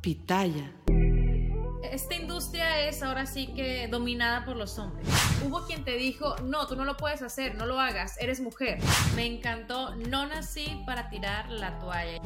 Pitaya. Esta industria es ahora sí que dominada por los hombres. Hubo quien te dijo, no, tú no lo puedes hacer, no lo hagas, eres mujer. Me encantó, no nací para tirar la toalla.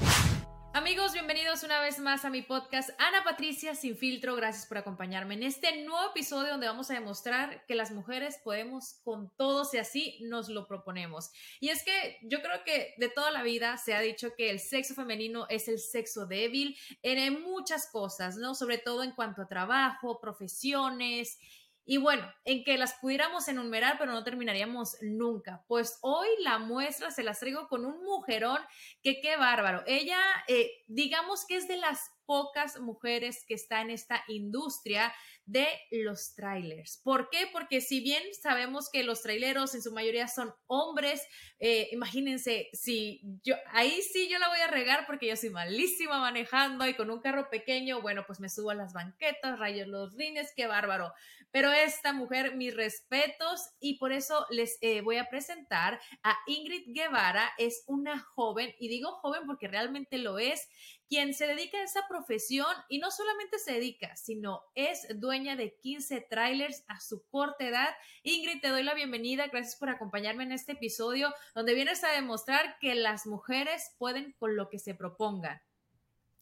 Amigos, bienvenidos una vez más a mi podcast Ana Patricia Sin Filtro. Gracias por acompañarme en este nuevo episodio donde vamos a demostrar que las mujeres podemos con todo si así nos lo proponemos. Y es que yo creo que de toda la vida se ha dicho que el sexo femenino es el sexo débil en muchas cosas, ¿no? Sobre todo en cuanto a trabajo, profesiones y bueno, en que las pudiéramos enumerar, pero no terminaríamos nunca. Pues hoy la muestra se las traigo con un mujerón que qué bárbaro. Ella, eh, digamos que es de las pocas mujeres que está en esta industria de los trailers. ¿Por qué? Porque si bien sabemos que los traileros en su mayoría son hombres, eh, imagínense, si yo, ahí sí yo la voy a regar porque yo soy malísima manejando y con un carro pequeño, bueno, pues me subo a las banquetas, rayo los rines, qué bárbaro. Pero esta mujer, mis respetos y por eso les eh, voy a presentar a Ingrid Guevara, es una joven, y digo joven porque realmente lo es, quien se dedica a esa profesión y no solamente se dedica, sino es dueña de 15 trailers a su corta edad. Ingrid, te doy la bienvenida, gracias por acompañarme en este episodio donde vienes a demostrar que las mujeres pueden con lo que se propongan.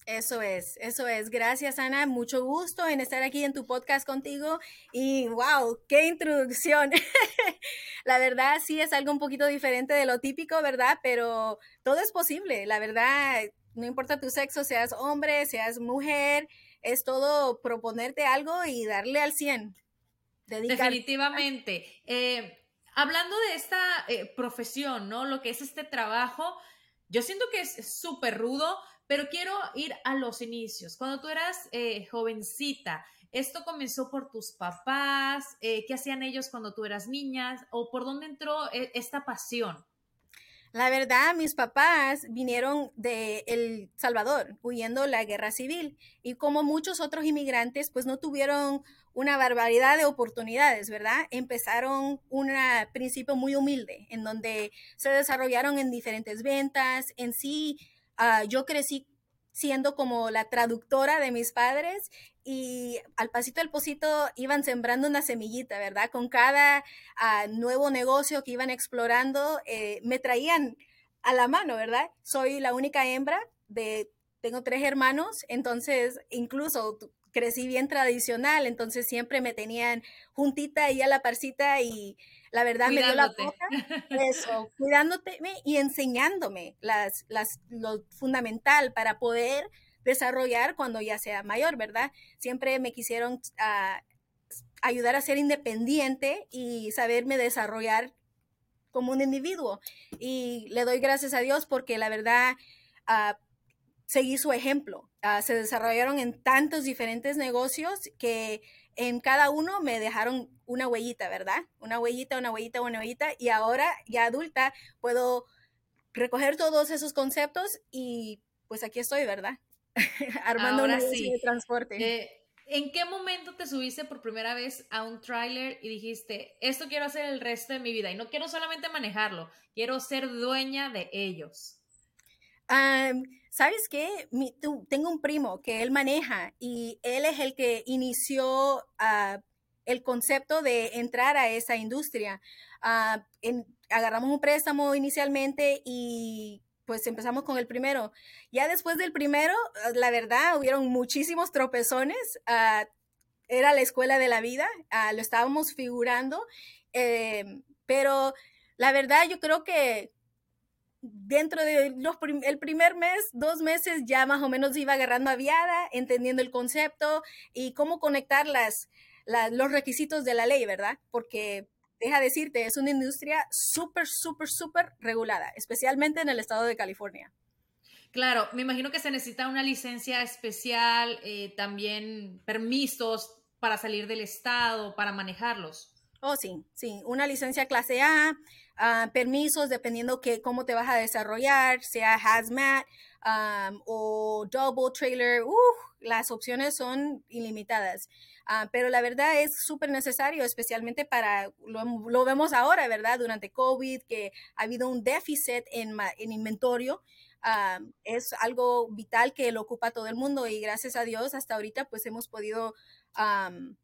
Eso es, eso es. Gracias, Ana. Mucho gusto en estar aquí en tu podcast contigo. Y wow, qué introducción. la verdad, sí es algo un poquito diferente de lo típico, ¿verdad? Pero todo es posible. La verdad, no importa tu sexo, seas hombre, seas mujer, es todo proponerte algo y darle al 100. Definitivamente. Eh, hablando de esta eh, profesión, ¿no? Lo que es este trabajo, yo siento que es súper rudo, pero quiero ir a los inicios. Cuando tú eras eh, jovencita, ¿esto comenzó por tus papás? ¿Qué hacían ellos cuando tú eras niña? ¿O por dónde entró esta pasión? La verdad, mis papás vinieron de El Salvador, huyendo la guerra civil, y como muchos otros inmigrantes, pues no tuvieron una barbaridad de oportunidades, ¿verdad? Empezaron un principio muy humilde, en donde se desarrollaron en diferentes ventas. En sí, ah, yo crecí siendo como la traductora de mis padres y al pasito del pocito iban sembrando una semillita, ¿verdad? Con cada ah, nuevo negocio que iban explorando, eh, me traían a la mano, ¿verdad? Soy la única hembra de, tengo tres hermanos, entonces incluso crecí bien tradicional, entonces siempre me tenían juntita ahí a la parcita y la verdad me dio la boca, eso, cuidándote y enseñándome las, las, lo fundamental para poder desarrollar cuando ya sea mayor, ¿verdad? Siempre me quisieron ah, ayudar a ser independiente y saberme desarrollar como un individuo. Y le doy gracias a Dios porque la verdad uh, seguí su ejemplo. Ah, se desarrollaron en tantos diferentes negocios que en cada uno me dejaron una huellita, ¿verdad? Una huellita, una huellita, una huellita. Y ahora, ya adulta, puedo recoger todos esos conceptos y pues aquí estoy, ¿verdad? Armando un sí. de transporte. Eh, ¿En qué momento te subiste por primera vez a un tráiler y dijiste, esto quiero hacer el resto de mi vida y no quiero solamente manejarlo, quiero ser dueña de ellos? ¿Sabes qué? tengo un primo que él maneja y él es el que inició ah, el concepto de entrar a esa industria. Ah, agarramos un préstamo inicialmente y pues empezamos con el primero. Ya después del primero, la verdad, hubieron muchísimos tropezones. Ah, era la escuela de la vida, ah, lo estábamos figurando, em, pero la verdad yo creo que dentro de los el primer mes, dos meses, ya más o menos iba agarrando aviada, entendiendo el concepto y cómo conectar las, los requisitos de la ley, ¿verdad? Porque deja decirte, es una industria súper, súper, súper regulada, especialmente en el estado de California. Claro, me imagino que se necesita una licencia especial, eh, también permisos para salir del estado, para manejarlos. Oh, sí, sí, una licencia clase A, ah, permisos dependiendo que cómo te vas a desarrollar, sea hazmat o double trailer, las opciones son ilimitadas. Ah, pero la verdad es súper necesario, especialmente para, lo, vemos ahora, ¿verdad? Durante COVID, que ha habido un déficit en, en inventario. Ah, es algo vital que lo ocupa todo el mundo y gracias a Dios hasta ahorita pues hemos podido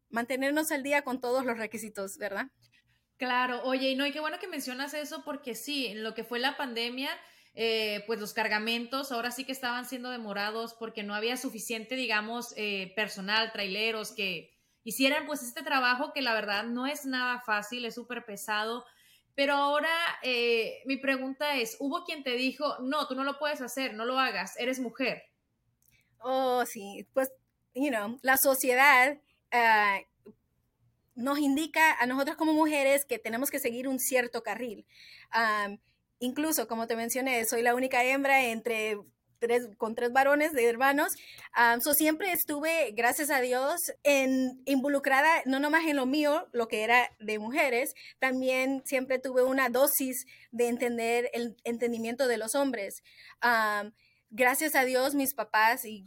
mantenernos al día con todos los requisitos, ¿verdad? Claro, oye, y no, y qué bueno que mencionas eso porque sí, en lo que fue la pandemia, eh, pues los cargamentos ahora sí que estaban siendo demorados porque no había suficiente, digamos, eh, personal, traileros que hicieran pues este trabajo que la verdad no es nada fácil, es súper pesado. Pero ahora eh, mi pregunta es, ¿hubo quien te dijo, no, tú no lo puedes hacer, no lo hagas, eres mujer? Oh, sí, pues, you know, la sociedad ah, nos indica a nosotros como mujeres que tenemos que seguir un cierto carril incluso, como te mencioné, soy la única hembra entre Tres, con tres varones de hermanos. so siempre estuve, gracias a Dios, en, involucrada no nomás en lo mío, lo que era de mujeres, también siempre tuve una dosis de entender el entendimiento de los hombres. gracias a Dios, mis papás y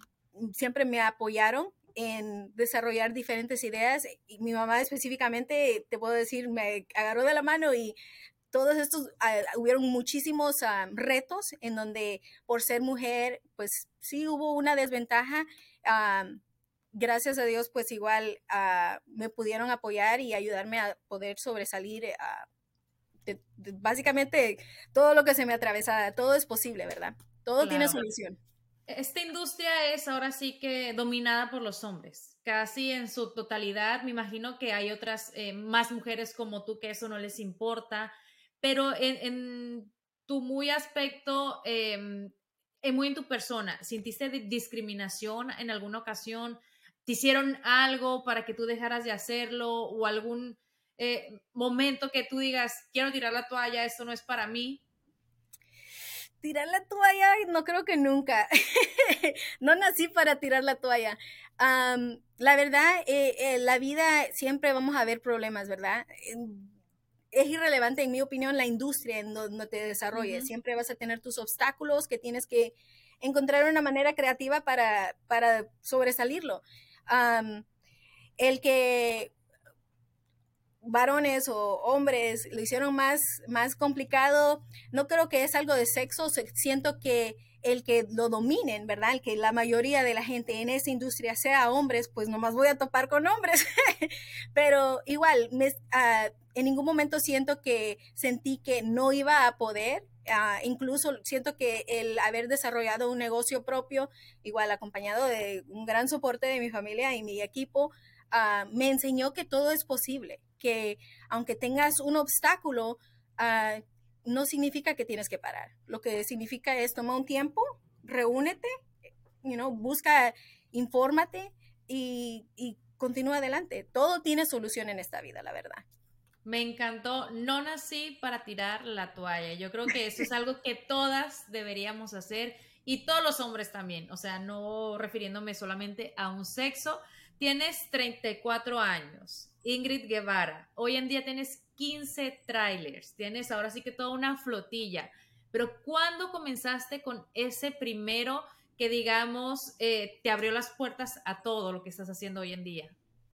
siempre me apoyaron en desarrollar diferentes ideas y mi mamá específicamente, te puedo decir, me agarró de la mano y todos estos, ah, hubieron muchísimos ah, retos en donde por ser mujer, pues sí hubo una desventaja. Ah, gracias a Dios, pues igual me pudieron apoyar y ayudarme a poder sobresalir. básicamente todo lo que se me atravesaba, todo es posible, ¿verdad? Todo tiene solución. Esta industria es ahora sí que dominada por los hombres, casi en su totalidad. Me imagino que hay otras eh, más mujeres como tú que eso no les importa pero en, tu muy aspecto, eh, muy en tu persona, ¿sintiste discriminación en alguna ocasión? ¿Te hicieron algo para que tú dejaras de hacerlo o algún eh, momento que tú digas, quiero tirar la toalla, esto no es para mí? Tirar la toalla, no creo que nunca. no nací para tirar la toalla. la verdad, eh, la vida siempre vamos a ver problemas, ¿verdad? es irrelevante, en mi opinión, la industria en donde te desarrolles. Siempre vas a tener tus obstáculos que tienes que encontrar una manera creativa para, para sobresalirlo. el que varones o hombres lo hicieron más, más complicado, no creo que es algo de sexo, siento que el que lo dominen, ¿verdad? El que la mayoría de la gente en esa industria sea hombres, pues nomás voy a topar con hombres. Pero igual, me, ah, en ningún momento siento que sentí que no iba a poder. Ah, incluso siento que el haber desarrollado un negocio propio, igual acompañado de un gran soporte de mi familia y mi equipo, ah, me enseñó que todo es posible, que aunque tengas un obstáculo, uh, no significa que tienes que parar. Lo que significa es toma un tiempo, reúnete, you busca, infórmate y, y continúa adelante. Todo tiene solución en esta vida, la verdad. Me encantó. No nací para tirar la toalla. Yo creo que eso es algo que todas deberíamos hacer y todos los hombres también. O sea, no refiriéndome solamente a un sexo. Tienes 34 años. Ingrid Guevara. Hoy en día tienes 15 trailers. Tienes ahora sí que toda una flotilla. Pero ¿cuándo comenzaste con ese primero que digamos eh, te abrió las puertas a todo lo que estás haciendo hoy en día?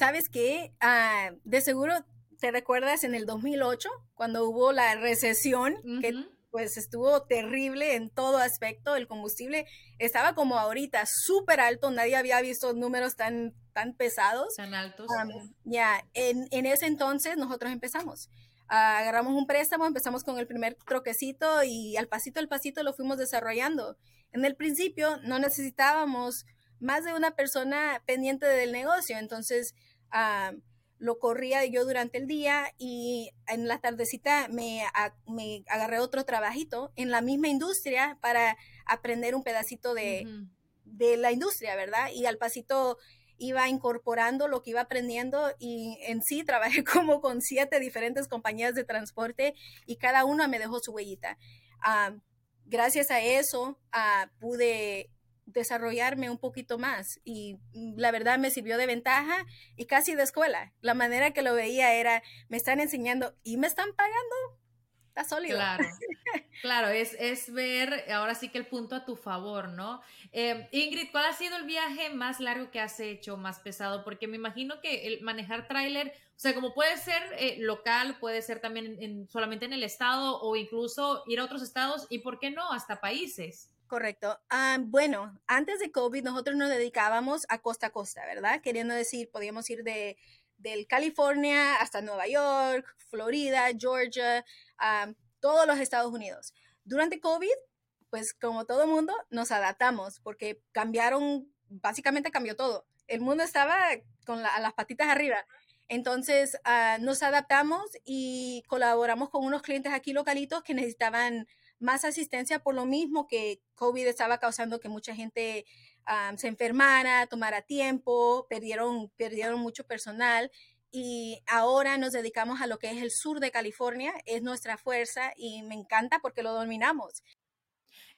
¿Sabes qué? Ah, de seguro te recuerdas en el 2008, cuando hubo la recesión, que Ujú. pues estuvo terrible en todo aspecto. El combustible estaba como ahorita, súper alto. Nadie había visto números tan, tan pesados. Tan altos. Um, Ya, en, en ese entonces nosotros empezamos. Ah, agarramos un préstamo, empezamos con el primer troquecito y al pasito al pasito lo fuimos desarrollando. En el principio no necesitábamos más de una persona pendiente del negocio, entonces ah, lo corría yo durante el día y en la tardecita me, a- me agarré otro trabajito en la misma industria para aprender un pedacito de, de la industria, ¿verdad? Y al pasito iba incorporando lo que iba aprendiendo y en sí trabajé como con siete diferentes compañías de transporte y cada una me dejó su huellita. Ah, gracias a eso ah, pude desarrollarme un poquito más y mm, la verdad me sirvió de ventaja y casi de escuela. La manera que lo veía era, me están enseñando y me están pagando. Está sólido. Claro, claro, es, es ver ahora sí que el punto a tu favor, ¿no? Eh, Ingrid, ¿cuál ha sido el viaje más largo que has hecho, más pesado? Porque me imagino que el manejar tráiler, o sea, como puede ser eh, local, puede ser también en- en- solamente en el estado o incluso ir a otros estados y, ¿por qué no?, hasta países. Correcto. Ah, bueno, antes de COVID nosotros nos dedicábamos a costa a costa, ¿verdad? Queriendo decir, podíamos ir de del California hasta Nueva York, Florida, Georgia, ah, todos los Estados Unidos. Durante COVID, pues como todo mundo, nos adaptamos porque cambiaron, básicamente cambió todo. El mundo estaba con la- las patitas arriba. Entonces ah, nos adaptamos y colaboramos con unos clientes aquí localitos que necesitaban más asistencia por lo mismo que COVID estaba causando que mucha gente se enfermara, tomara tiempo, perdieron, perdieron mucho personal y ahora nos dedicamos a lo que es el sur de California, es nuestra fuerza y me encanta porque lo dominamos.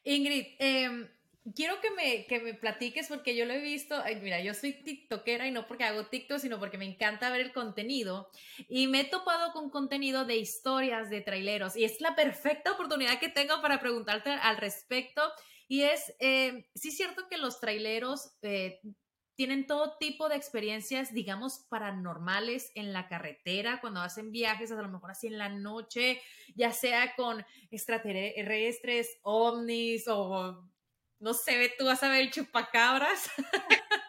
Ingrid, em, quiero que me, que me platiques porque yo lo he visto, mira, yo soy tiktokera y no porque hago TikTok, sino porque me encanta ver el contenido y me he topado con contenido de historias de traileros y es la perfecta oportunidad que tengo para preguntarte al respecto y es, em, sí es cierto que los traileros eh, tienen todo tipo de experiencias, digamos, paranormales en la carretera, cuando hacen viajes, a lo mejor así en la noche, ya sea con extraterrestres, ovnis o no sé, tú vas a ver chupacabras.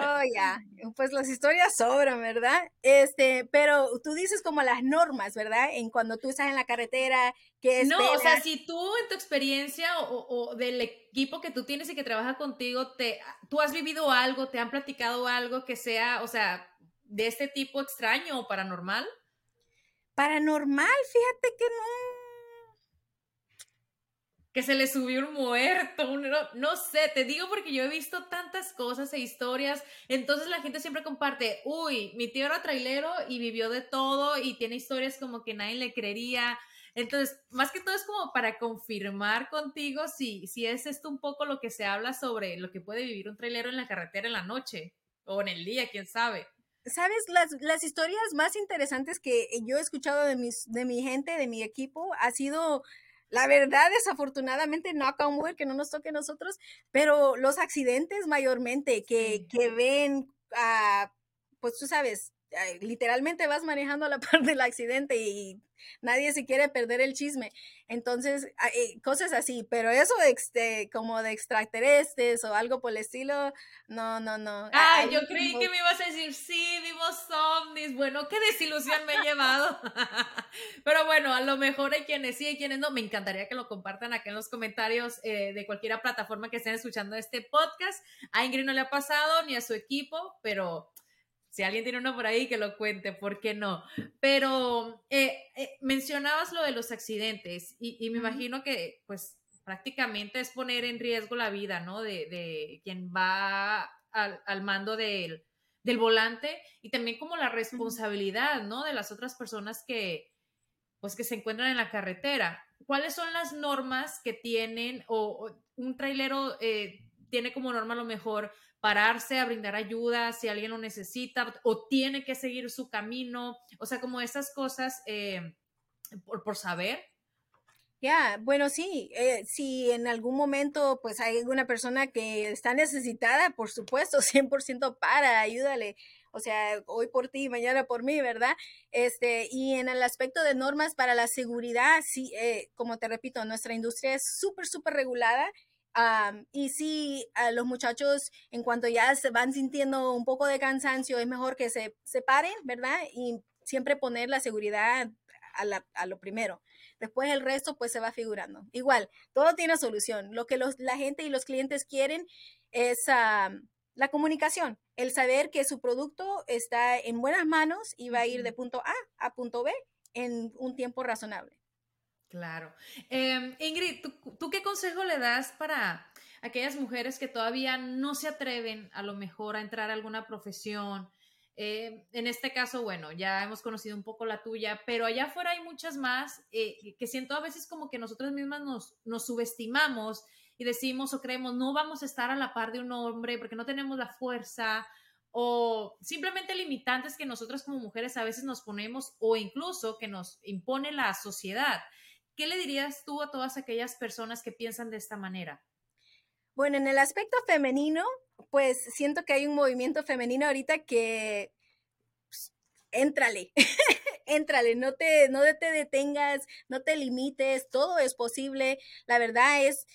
Oh, ya, pues las historias sobran, ¿verdad? Este, pero tú dices como las normas, ¿verdad? En cuando tú estás en la carretera, que No, o sea, si tú en tu experiencia o, o- o del equipo que tú tienes y que trabaja contigo, te, tú has vivido algo, te han platicado algo que sea, o sea, de este tipo extraño o paranormal. Paranormal, fíjate que no. Que se le subió un muerto, un- no, sé, te digo porque yo he visto tantas cosas e historias, entonces la gente siempre comparte, uy, mi tío era trailero y vivió de todo y tiene historias como que nadie le creería, entonces, más que todo es como para confirmar contigo si, si es esto un poco lo que se habla sobre lo que puede vivir un trailero en la carretera en la noche o en el día, quién sabe. ¿Sabes? Las, las historias más interesantes que yo he escuchado de, mis, de mi gente, de mi equipo, ha sido, la verdad, desafortunadamente, knock on wood, que no nos toque a nosotros, pero los accidentes mayormente que, Sí. que ven, ah, pues tú sabes, literalmente vas manejando a la par del accidente y nadie se quiere perder el chisme. Entonces, eh, cosas así, pero eso de, como de extraterrestres o algo por el estilo, no, no, no. Ah, yo creí que me ibas a decir, sí, vimos zombies. Bueno, qué desilusión me he llevado. pero bueno, a lo mejor hay quienes sí, hay quienes no. Me encantaría que lo compartan acá en los comentarios eh, de cualquier plataforma que estén escuchando este podcast. A Ingrid no le ha pasado ni a su equipo, pero si alguien tiene uno por ahí, que lo cuente, ¿por qué no? Pero eh, eh, mencionabas lo de los accidentes y, me imagino que pues prácticamente es poner en riesgo la vida, ¿no? De, quien va al, mando del, del, volante y también como la responsabilidad, ¿no? De las otras personas que pues que se encuentran en la carretera. ¿Cuáles son las normas que tienen o, un trailero eh, tiene como norma a lo mejor pararse a brindar ayuda si alguien lo necesita o tiene que seguir su camino, o sea, como esas cosas eh, por, saber. Ya, bueno, sí, eh, si en algún momento pues hay alguna persona que está necesitada, por supuesto, 100% para, ayúdale. O sea, hoy por ti, mañana por mí, ¿verdad? Este, y en el aspecto de normas para la seguridad, sí, eh, como te repito, nuestra industria es súper, súper regulada y sí, a los muchachos, en cuanto ya se van sintiendo un poco de cansancio, es mejor que se separen, ¿verdad? Y siempre poner la seguridad a, lo primero. Después el resto pues se va figurando. Igual, todo tiene solución. Lo que la gente y los clientes quieren es la comunicación, el saber que su producto está en buenas manos y va a ir de punto A a punto B en un tiempo razonable. Claro. Em, Ingrid, ¿tú, qué consejo le das para aquellas mujeres que todavía no se atreven a lo mejor a entrar a alguna profesión? Eh, en este caso, bueno, ya hemos conocido un poco la tuya, pero allá afuera hay muchas más eh, que siento a veces como que nosotras mismas nos, nos subestimamos y decimos o creemos, no vamos a estar a la par de un hombre porque no tenemos la fuerza o simplemente limitantes que nosotras como mujeres a veces nos ponemos o incluso que nos impone la sociedad. ¿Qué le dirías tú a todas aquellas personas que piensan de esta manera? Bueno, en el aspecto femenino, pues siento que hay un movimiento femenino ahorita que pues, éntrale, éntrale, no te, no te detengas, no te limites, todo es posible. La verdad es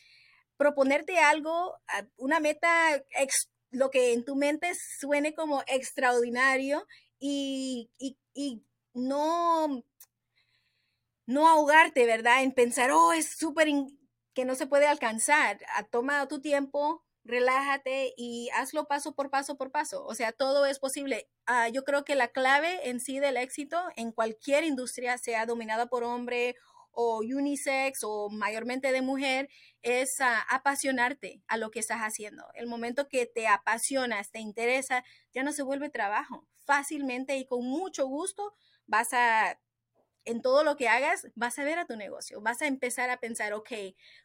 proponerte algo, una meta, lo que en tu mente suene como extraordinario y no no ahogarte, ¿verdad? En pensar, oh, es súper que no se puede alcanzar. Toma tu tiempo, relájate y hazlo paso por paso por paso. O sea, todo es posible. Ah, yo creo que la clave en sí del éxito en cualquier industria, sea dominada por hombre o unisex o mayormente de mujer, es ah, apasionarte a lo que estás haciendo. El momento que te apasionas, te interesa, ya no se vuelve trabajo. Fácilmente y con mucho gusto vas a en todo lo que hagas, vas a ver a tu negocio, vas a empezar a pensar, ok,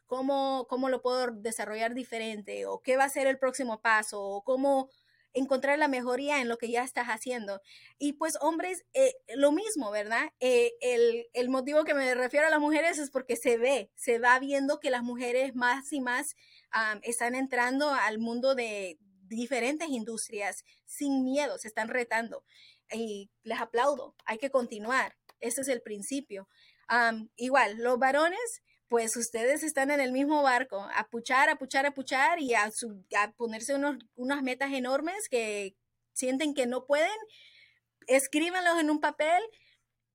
¿cómo, cómo lo puedo desarrollar diferente? ¿O qué va a ser el próximo paso? ¿O cómo encontrar la mejoría en lo que ya estás haciendo? Y pues hombres, eh, lo mismo, ¿verdad? Eh, el, motivo que me refiero a las mujeres es porque se ve, se va viendo que las mujeres más y más están entrando al mundo de diferentes industrias sin miedo, se están retando. Y les aplaudo, hay que continuar. Ese es el principio. igual, los varones, pues ustedes están en el mismo barco, a puchar, a puchar, a puchar y a, ponerse unas metas enormes que sienten que no pueden, escríbanlos en un papel,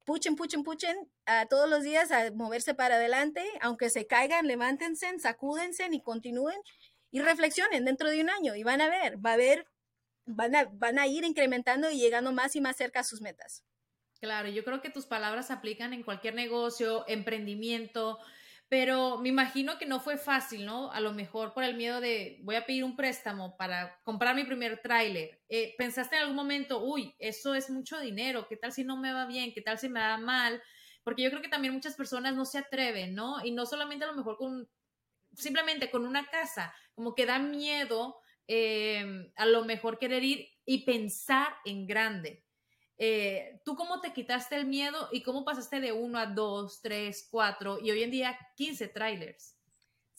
puchen, puchen, puchen a todos los días a moverse para adelante, aunque se caigan, levántense, sacúdense y continúen y reflexionen dentro de un año y van a ver, va a ver, van a, van a ir incrementando y llegando más y más cerca a sus metas. Claro, yo creo que tus palabras aplican en cualquier negocio, emprendimiento, pero me imagino que no fue fácil, ¿no? A lo mejor por el miedo de voy a pedir un préstamo para comprar mi primer tráiler. Eh, ¿Pensaste en algún momento, uy, eso es mucho dinero, qué tal si no me va bien, qué tal si me va mal? Porque yo creo que también muchas personas no se atreven, ¿no? Y no solamente a lo mejor con, simplemente con una casa, como que da miedo eh, a lo mejor querer ir y pensar en grande. Eh, ¿Tú cómo te quitaste el miedo y cómo pasaste de uno a dos, tres, cuatro y hoy en día 15 trailers?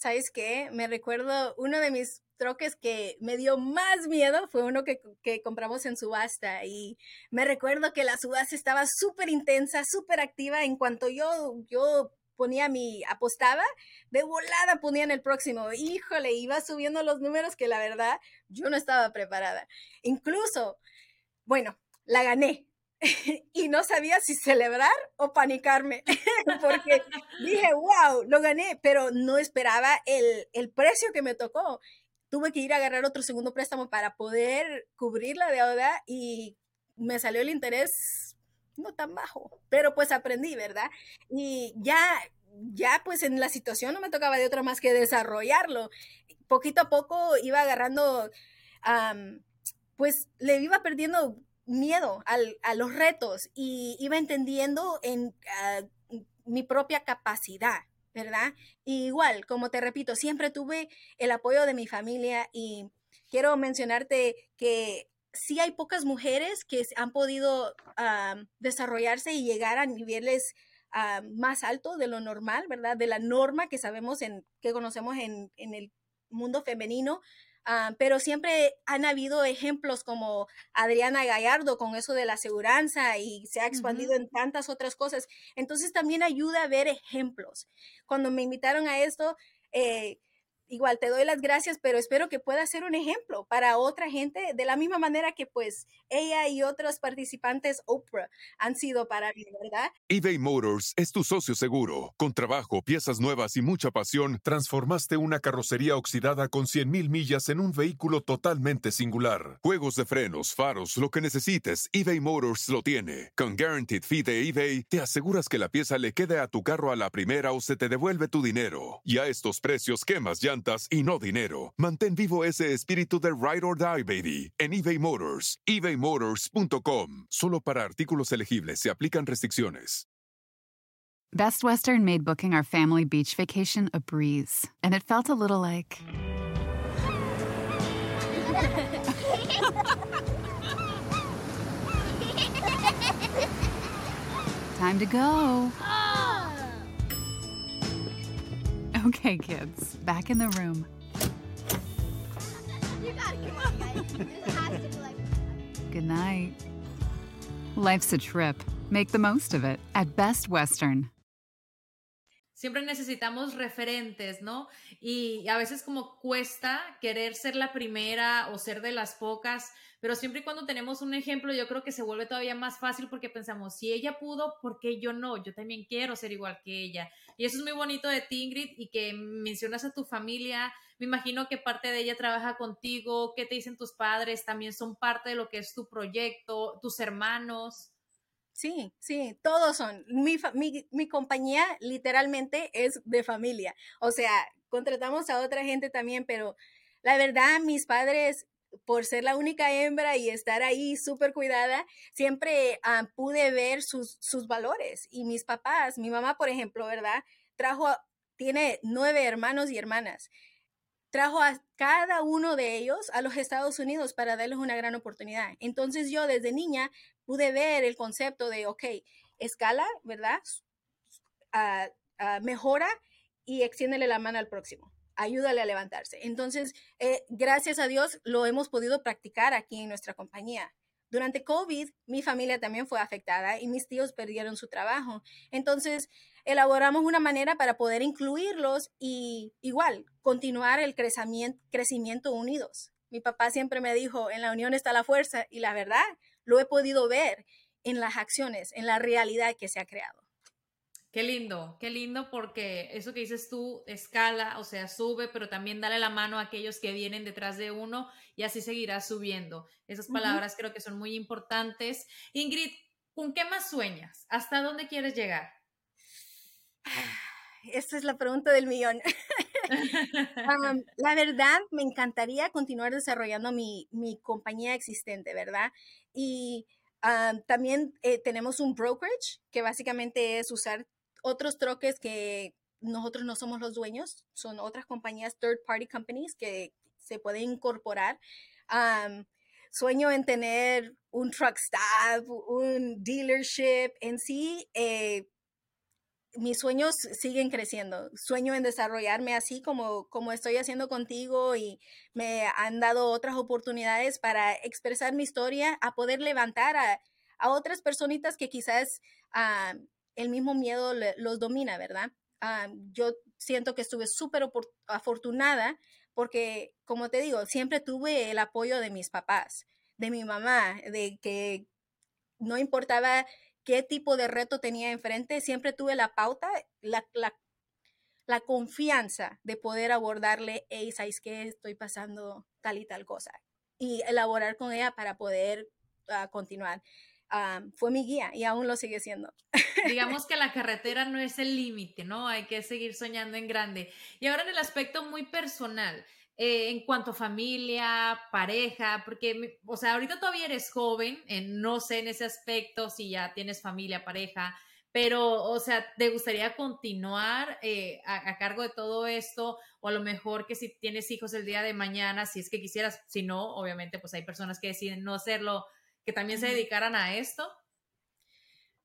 ¿sabes qué? Me recuerdo uno de mis troques que me dio más miedo fue uno que, que compramos en subasta y me recuerdo que la subasta estaba súper intensa, súper activa. En cuanto yo, yo ponía mi, apostaba, de volada ponía en el próximo. Híjole, iba subiendo los números que la verdad yo no estaba preparada. Incluso, bueno, la gané. y no sabía si celebrar o panicarme, porque dije, wow, lo gané, pero no esperaba el, el precio que me tocó. Tuve que ir a agarrar otro segundo préstamo para poder cubrir la deuda y me salió el interés no tan bajo, pero pues aprendí, ¿verdad? Y ya, ya pues en la situación no me tocaba de otra más que desarrollarlo. Poquito a poco iba agarrando, pues le iba perdiendo miedo al, a los retos y iba entendiendo en ah, mi propia capacidad, ¿verdad? igual, como te repito, siempre tuve el apoyo de mi familia y quiero mencionarte que sí hay pocas mujeres que han podido ah, desarrollarse y llegar a niveles ah, más altos de lo normal, ¿verdad? De la norma que sabemos en, que conocemos en, en el mundo femenino, Ah, pero siempre han habido ejemplos como Adriana Gallardo con eso de la seguridad y se ha expandido en tantas otras cosas. Entonces también ayuda a ver ejemplos. Cuando me invitaron a esto, eh, igual te doy las gracias, pero espero que pueda ser un ejemplo para otra gente, de la misma manera que pues ella y otros participantes Oprah han sido para mí, ¿verdad? eBay Motors es tu socio seguro. Con trabajo, piezas nuevas y mucha pasión, transformaste una carrocería oxidada con 100.000 millas en un vehículo totalmente singular. Juegos de frenos, faros, lo que necesites, eBay Motors lo tiene. Con Guaranteed Fee de eBay, te aseguras que la pieza le quede a tu carro a la primera o se te devuelve tu dinero. Y a estos precios, quemas llantas y no dinero. Mantén vivo ese espíritu de ride or die, baby, en eBay Motors. ebaymotors.com. Solo para artículos elegibles se aplican restricciones. Best Western made booking our family beach vacation a breeze, and it felt a little like. Time to go. Okay, kids, back in the room. You gotta come on, guys. This has to be like. Good night. Life's a trip. Make the most of it at Best Western. Siempre necesitamos referentes, ¿no? Y a veces como cuesta querer ser la primera o ser de las pocas, pero siempre y cuando tenemos un ejemplo, yo creo que se vuelve todavía más fácil porque pensamos, si ella pudo, ¿por qué yo no? Yo también quiero ser igual que ella. Y eso es muy bonito de ti, Ingrid, y que mencionas a tu familia. Me imagino que parte de ella trabaja contigo. ¿Qué te dicen tus padres? También son parte de lo que es tu proyecto, tus hermanos. Sí, sí, todos son. Mi, mi, mi, compañía literalmente es de familia. O sea, contratamos a otra gente también, pero la verdad, mis padres, por ser la única hembra y estar ahí súper cuidada, siempre ah, pude ver sus, sus valores. Y mis papás, mi mamá, por ejemplo, ¿verdad? Trajo, tiene nueve hermanos y hermanas trajo a cada uno de ellos a los Estados Unidos para darles una gran oportunidad. Entonces yo desde niña pude ver el concepto de, ok, escala, ¿verdad? Uh, mejora y extiéndele la mano al próximo. Ayúdale a levantarse. Entonces, eh, gracias a Dios lo hemos podido practicar aquí en nuestra compañía. Durante COVID, mi familia también fue afectada y mis tíos perdieron su trabajo. Entonces, elaboramos una manera para poder incluirlos y igual continuar el crecimiento, crecimiento unidos. Mi papá siempre me dijo, en la unión está la fuerza y la verdad, lo he podido ver en las acciones, en la realidad que se ha creado. Qué lindo, qué lindo porque eso que dices tú escala, o sea, sube, pero también dale la mano a aquellos que vienen detrás de uno y así seguirá subiendo. Esas palabras creo que son muy importantes. Ingrid, ¿con qué más sueñas? ¿Hasta dónde quieres llegar? Esta es la pregunta del millón. la verdad, me encantaría continuar desarrollando mi, mi compañía existente, ¿verdad? Y también eh, tenemos un brokerage, que básicamente es usar otros troques que nosotros no somos los dueños, son otras compañías, third party companies que se pueden incorporar. sueño en tener un truck stop, un dealership en sí. Eh, mis sueños siguen creciendo. Sueño en desarrollarme así como, como estoy haciendo contigo y me han dado otras oportunidades para expresar mi historia, a poder levantar a, a otras personitas que quizás el mismo miedo los domina, ¿verdad? Ah, yo siento que estuve súper afortunada porque, como te digo, siempre tuve el apoyo de mis papás, de mi mamá, de que no importaba qué tipo de reto tenía enfrente, siempre tuve la pauta, la confianza de poder abordarle, hey, ¿sabes qué? Estoy pasando tal y tal cosa. Y elaborar con ella para poder ah, continuar. Ah, fue mi guía y aún lo sigue siendo. Digamos que la carretera no es el límite, ¿no? Hay que seguir soñando en grande. Y ahora en el aspecto muy personal, eh, en cuanto a familia, pareja, porque, o sea, ahorita todavía eres joven, eh, no sé en ese aspecto si ya tienes familia, pareja, pero, o sea, ¿te gustaría continuar eh, a, a cargo de todo esto? O a lo mejor que si tienes hijos el día de mañana, si es que quisieras, si no, obviamente, pues hay personas que deciden no hacerlo, que también se dedicaran a esto.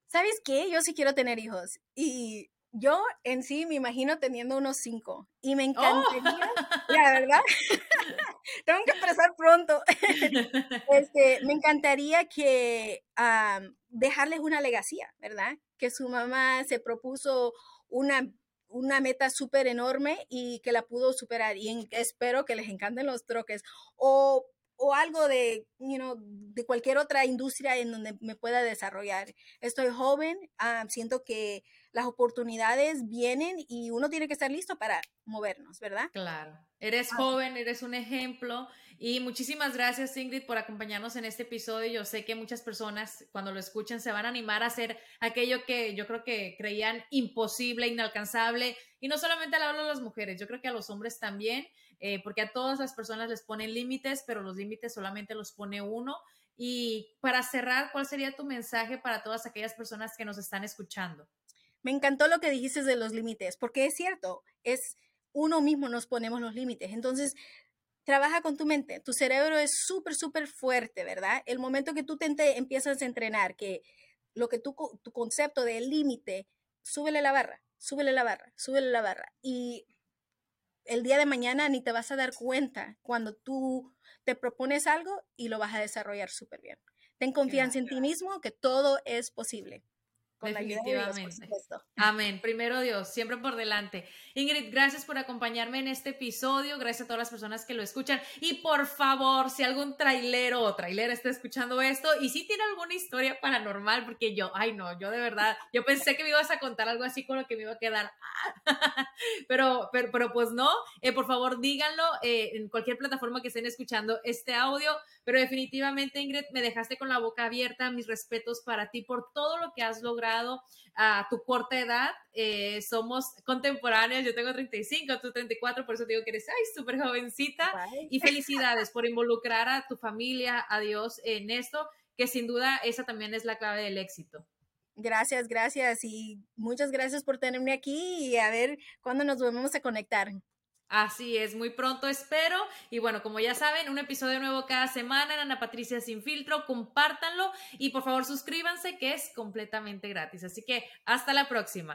¿Sabes qué? Yo sí quiero tener hijos y yo en sí me imagino teniendo unos cinco y me encantaría, la verdad, tengo que empezar pronto. Este, me encantaría que am, dejarles una legacía, ¿verdad? Que su mamá se propuso una, una meta súper enorme y que la pudo superar. Y en- espero que les encanten los troques. O, o algo de, you know, de cualquier otra industria en donde me pueda desarrollar. Estoy joven, am, siento que las oportunidades vienen y uno tiene que estar listo para movernos, ¿verdad? Claro, eres Ah. joven, eres un ejemplo y muchísimas gracias Ingrid por acompañarnos en este episodio. Yo sé que muchas personas cuando lo escuchen se van a animar a hacer aquello que yo creo que creían imposible, inalcanzable y no solamente le hablo a las mujeres, yo creo que a los hombres también, eh, porque a todas las personas les ponen límites, pero los límites solamente los pone uno. Y para cerrar, ¿cuál sería tu mensaje para todas aquellas personas que nos están escuchando? Me encantó lo que dijiste de los límites, porque es cierto, es uno mismo nos ponemos los límites. Entonces, trabaja con tu mente. Tu cerebro es súper, súper fuerte, ¿verdad? El momento que tú te empiezas a entrenar, que lo que tú, tu concepto de límite, súbele la barra, súbele la barra, súbele la barra. Y el día de mañana ni te vas a dar cuenta cuando tú te propones algo y lo vas a desarrollar súper bien. Ten confianza en ti mismo, que todo es posible. Con la ayuda de Dios, por Definitivamente. supuesto. Amén. Primero Dios, siempre por delante. Ingrid, gracias por acompañarme en este episodio. Gracias a todas las personas que lo escuchan. Y por favor, si algún trailero o trailera está escuchando esto y si tiene alguna historia paranormal, porque yo, ay no, yo de verdad, yo pensé que me ibas a contar algo así con lo que me iba a quedar. pero, pero, pero pues no. Eh, por favor, díganlo eh, en cualquier plataforma que estén escuchando este audio. Pero definitivamente, Ingrid, me dejaste con la boca abierta. Mis respetos para ti por todo lo que has logrado a tu corta edad. Eh, somos contemporáneos, yo tengo 35, tú 34, por eso te digo que eres, ay, súper jovencita. Bye. Y felicidades por involucrar a tu familia, a Dios en esto, que sin duda esa también es la clave del éxito. Gracias, gracias y muchas gracias por tenerme aquí y a ver cuándo nos volvemos a conectar. Así es, muy pronto espero. Y bueno, como ya saben, un episodio nuevo cada semana en Ana Patricia Sin Filtro. Compártanlo y por favor suscríbanse que es completamente gratis. Así que hasta la próxima.